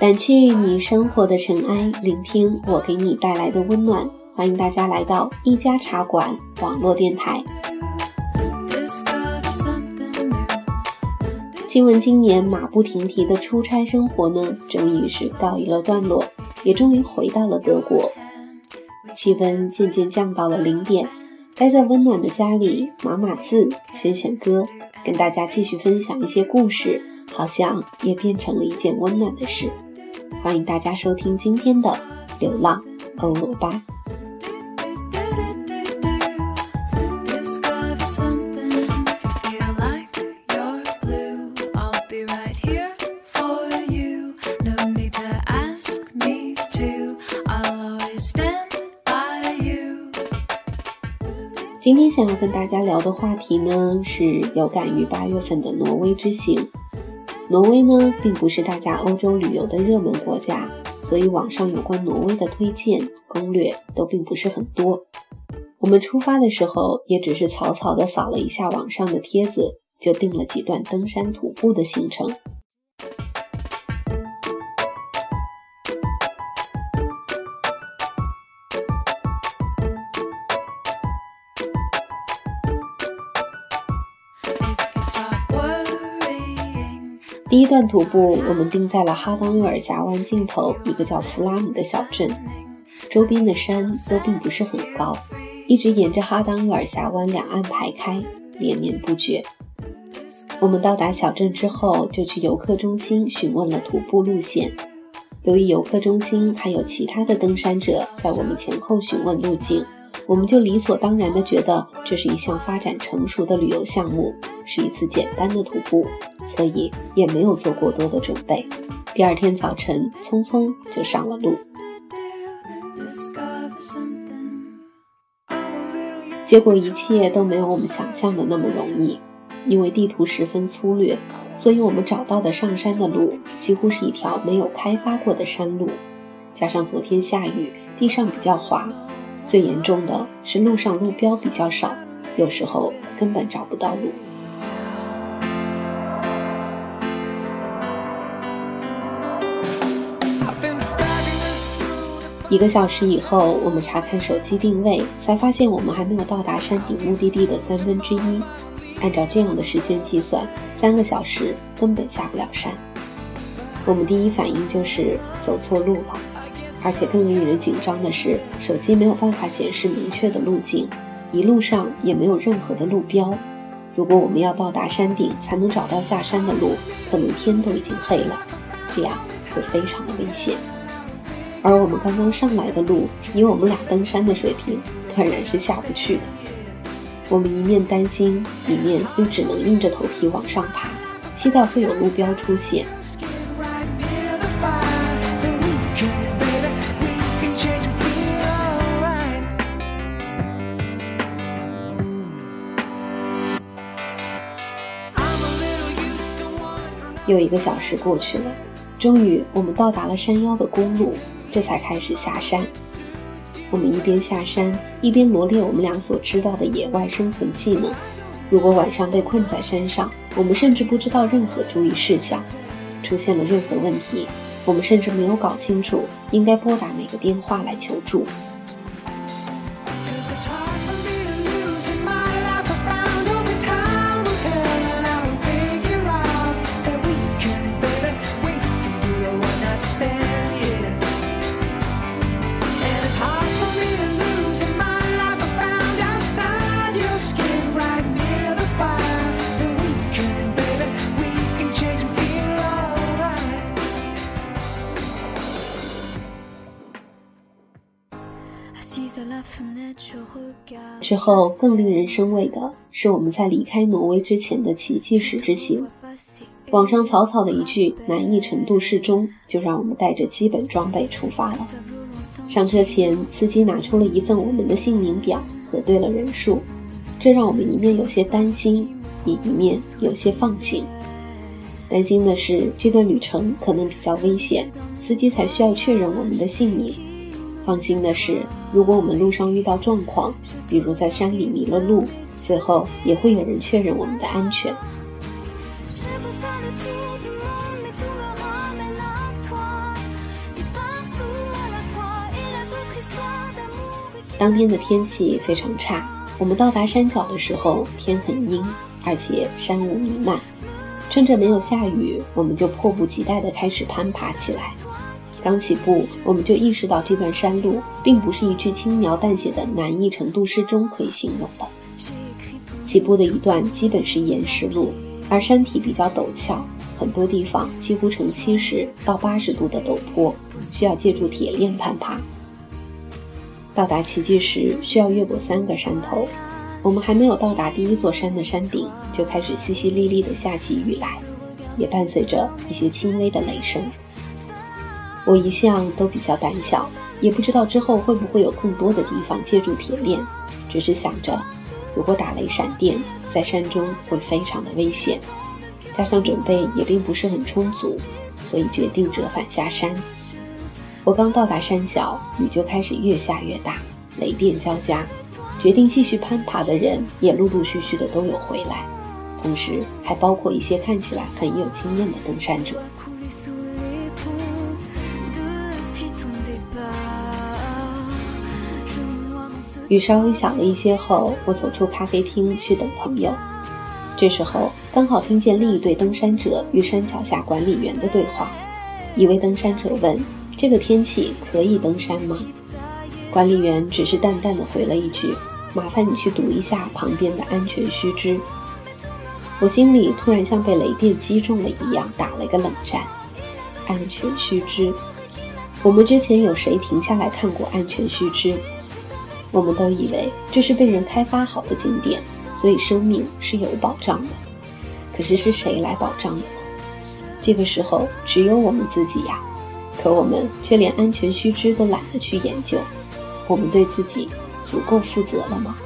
掸去你生活的尘埃，聆听我给你带来的温暖。欢迎大家来到一家茶馆网络电台。听闻今年马不停蹄的出差生活呢，终于是告一了段落，也终于回到了德国。气温渐渐降到了零点，待在温暖的家里，码码字，选选歌，跟大家继续分享一些故事，好像也变成了一件温暖的事。欢迎大家收听今天的《流浪欧罗巴》。今天想要跟大家聊的话题呢，是有感于八月份的挪威之行。挪威呢，并不是大家欧洲旅游的热门国家，所以网上有关挪威的推荐攻略都并不是很多。我们出发的时候，也只是草草的扫了一下网上的帖子，就定了几段登山徒步的行程。第一段徒步，我们定在了哈当厄尔峡湾尽头一个叫弗拉姆的小镇，周边的山都并不是很高，一直沿着哈当厄尔峡湾两岸排开，连绵不绝。我们到达小镇之后，就去游客中心询问了徒步路线。由于游客中心还有其他的登山者在我们前后询问路径，我们就理所当然地觉得这是一项发展成熟的旅游项目，是一次简单的徒步，所以也没有做过多的准备。第二天早晨，匆匆就上了路。结果一切都没有我们想象的那么容易，因为地图十分粗略，所以我们找到的上山的路几乎是一条没有开发过的山路，加上昨天下雨，地上比较滑，最严重的是路上路标比较少，有时候根本找不到路。一个小时以后，我们查看手机定位，才发现我们还没有到达山顶目的地的三分之一。按照这样的时间计算，三个小时根本下不了山。我们第一反应就是走错路了，而且更令人紧张的是，手机没有办法显示明确的路径，一路上也没有任何的路标。如果我们要到达山顶才能找到下山的路，可能天都已经黑了，这样会非常的危险。而我们刚刚上来的路，以我们俩登山的水平，断然是下不去的。我们一面担心，一面又只能硬着头皮往上爬，期待会有路标出现。又一个小时过去了，终于我们到达了山腰的公路，这才开始下山。我们一边下山，一边罗列我们俩所知道的野外生存技能。如果晚上被困在山上，我们甚至不知道任何注意事项。出现了任何问题，我们甚至没有搞清楚应该拨打哪个电话来求助。之后更令人生畏的是我们在离开挪威之前的奇迹时之行。网上草草的一句“难易程度适中”，就让我们带着基本装备出发了。上车前，司机拿出了一份我们的姓名表，核对了人数，这让我们一面有些担心，也一面有些放心。担心的是这段旅程可能比较危险，司机才需要确认我们的姓名。放心的是，如果我们路上遇到状况，比如在山里迷了路，最后也会有人确认我们的安全。当天的天气非常差，我们到达山脚的时候天很阴，而且山雾弥漫。趁着没有下雨，我们就迫不及待地开始攀爬起来。刚起步，我们就意识到这段山路并不是一句轻描淡写的难易程度适中可以形容的。起步的一段基本是岩石路，而山体比较陡峭，很多地方几乎呈七十到八十度的陡坡，需要借助铁链攀爬。到达奇迹时需要越过三个山头，我们还没有到达第一座山的山顶，就开始淅淅沥沥的下起雨来，也伴随着一些轻微的雷声。我一向都比较胆小，也不知道之后会不会有更多的地方借助铁链，只是想着，如果打雷闪电，在山中会非常的危险，加上准备也并不是很充足，所以决定折返下山。我刚到达山脚，雨就开始越下越大，雷电交加。决定继续攀爬的人也陆陆续续的都有回来，同时还包括一些看起来很有经验的登山者。雨稍微小了一些后，我走出咖啡厅去等朋友。这时候刚好听见另一对登山者与山脚下管理员的对话，一位登山者问。这个天气可以登山吗？管理员只是淡淡的回了一句：“麻烦你去读一下旁边的安全须知。”我心里突然像被雷电击中了一样，打了个冷战。安全须知，我们之前有谁停下来看过安全须知？我们都以为这是被人开发好的景点，所以生命是有保障的。可是是谁来保障的呢？这个时候，只有我们自己呀。可我们却连安全须知都懒得去研究，我们对自己足够负责了吗？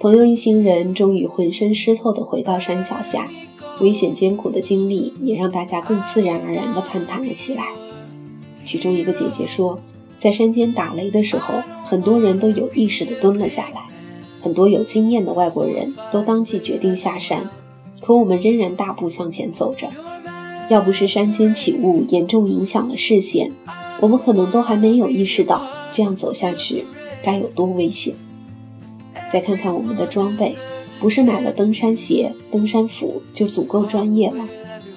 朋友一行人终于浑身湿透地回到山脚下，危险艰苦的经历也让大家更自然而然地攀谈了起来。其中一个姐姐说，在山间打雷的时候，很多人都有意识地蹲了下来，很多有经验的外国人都当即决定下山，可我们仍然大步向前走着。要不是山间起雾严重影响了视线，我们可能都还没有意识到这样走下去该有多危险。再看看我们的装备，不是买了登山鞋、登山服就足够专业了。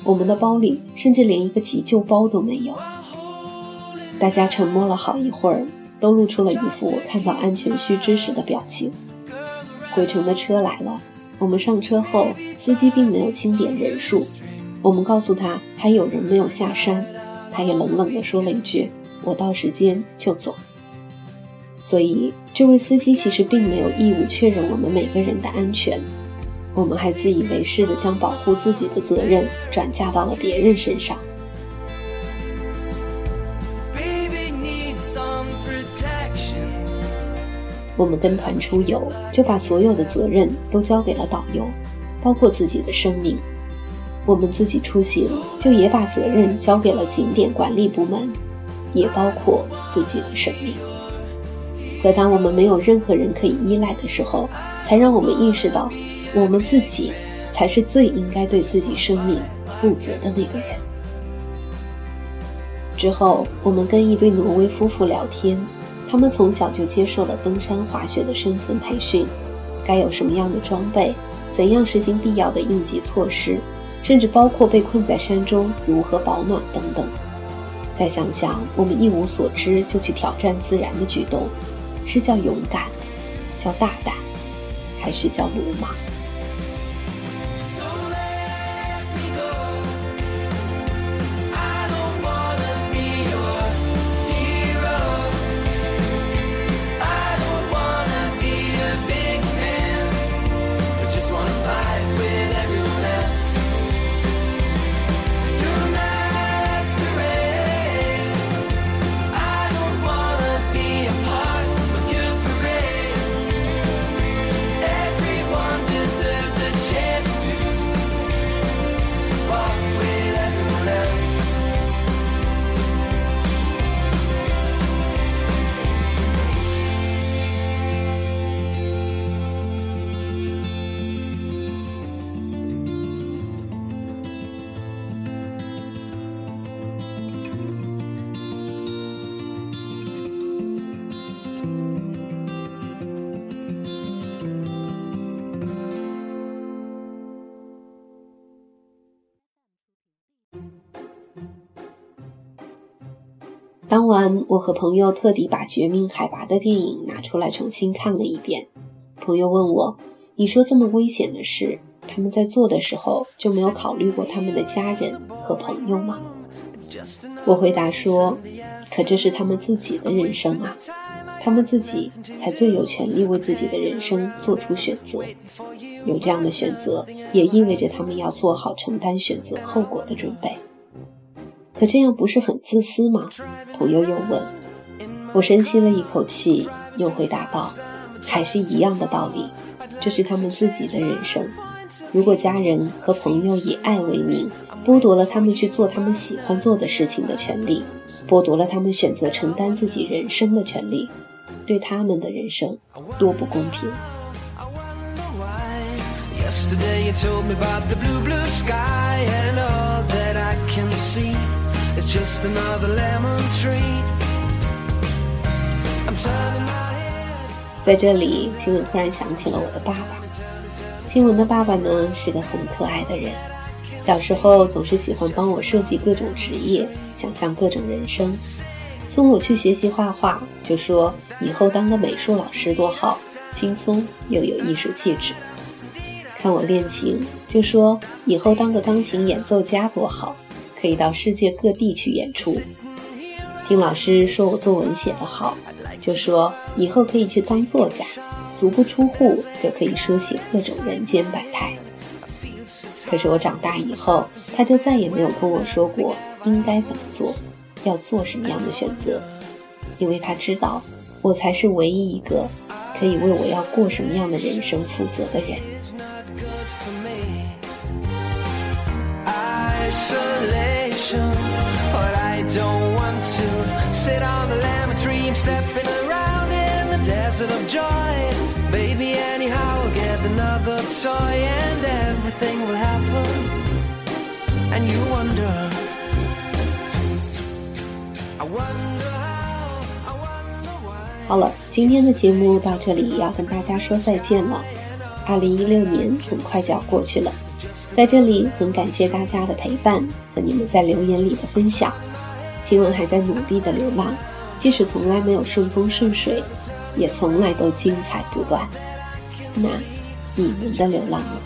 我们的包里甚至连一个急救包都没有。大家沉默了好一会儿，都露出了一副看到安全须知时的表情。回程的车来了，我们上车后，司机并没有清点人数。我们告诉他还有人没有下山，他也冷冷地说了一句：“我到时间就走。”所以，这位司机其实并没有义务确认我们每个人的安全，我们还自以为是的将保护自己的责任转嫁到了别人身上。我们跟团出游，就把所有的责任都交给了导游，包括自己的生命；我们自己出行，就也把责任交给了景点管理部门，也包括自己的生命。可当我们没有任何人可以依赖的时候，才让我们意识到，我们自己才是最应该对自己生命负责的那个人。之后，我们跟一对挪威夫妇聊天，他们从小就接受了登山滑雪的生存培训，该有什么样的装备，怎样实行必要的应急措施，甚至包括被困在山中如何保暖等等。再想想我们一无所知就去挑战自然的举动。是叫勇敢，叫大胆，还是叫鲁莽？当晚，我和朋友特地把《绝命海拔》的电影拿出来重新看了一遍。朋友问我：“你说这么危险的事，他们在做的时候就没有考虑过他们的家人和朋友吗？”我回答说：“可这是他们自己的人生啊，他们自己才最有权利为自己的人生做出选择。有这样的选择，也意味着他们要做好承担选择后果的准备。”可这样不是很自私吗？朋友又问。我深吸了一口气，又回答道：“还是一样的道理，这是他们自己的人生。如果家人和朋友以爱为名，剥夺了他们去做他们喜欢做的事情的权利，剥夺了他们选择承担自己人生的权利，对他们的人生多不公平。” Yesterday you told me 'bout the blue, blue sky and all that I can see. It's just another lemon tree 在这里，听闻突然想起了我的爸爸。听闻的爸爸呢，是个很可爱的人。小时候总是喜欢帮我设计各种职业，想象各种人生。送我去学习画画，就说以后当个美术老师多好，轻松又有艺术气质。看我练琴，就说以后当个钢琴演奏家多好。可以到世界各地去演出。听老师说我作文写得好，就说以后可以去当作家，足不出户就可以书写各种人间百态。可是我长大以后，他就再也没有跟我说过应该怎么做，要做什么样的选择，因为他知道我才是唯一一个可以为我要过什么样的人生负责的人。But I don't want to sit on the lemon tree and stepping around in the desert of joy. Baby, anyhow, I'll get another toy and everything will happen. And you wonder, I wonder how, I wonder why. 好了，今天的节目到这里要跟大家说再见了。二零一六年很快就要过去了。在这里，很感谢大家的陪伴和你们在留言里的分享。今晚还在努力的流浪，即使从来没有顺风顺水，也从来都精彩不断。那你们的流浪呢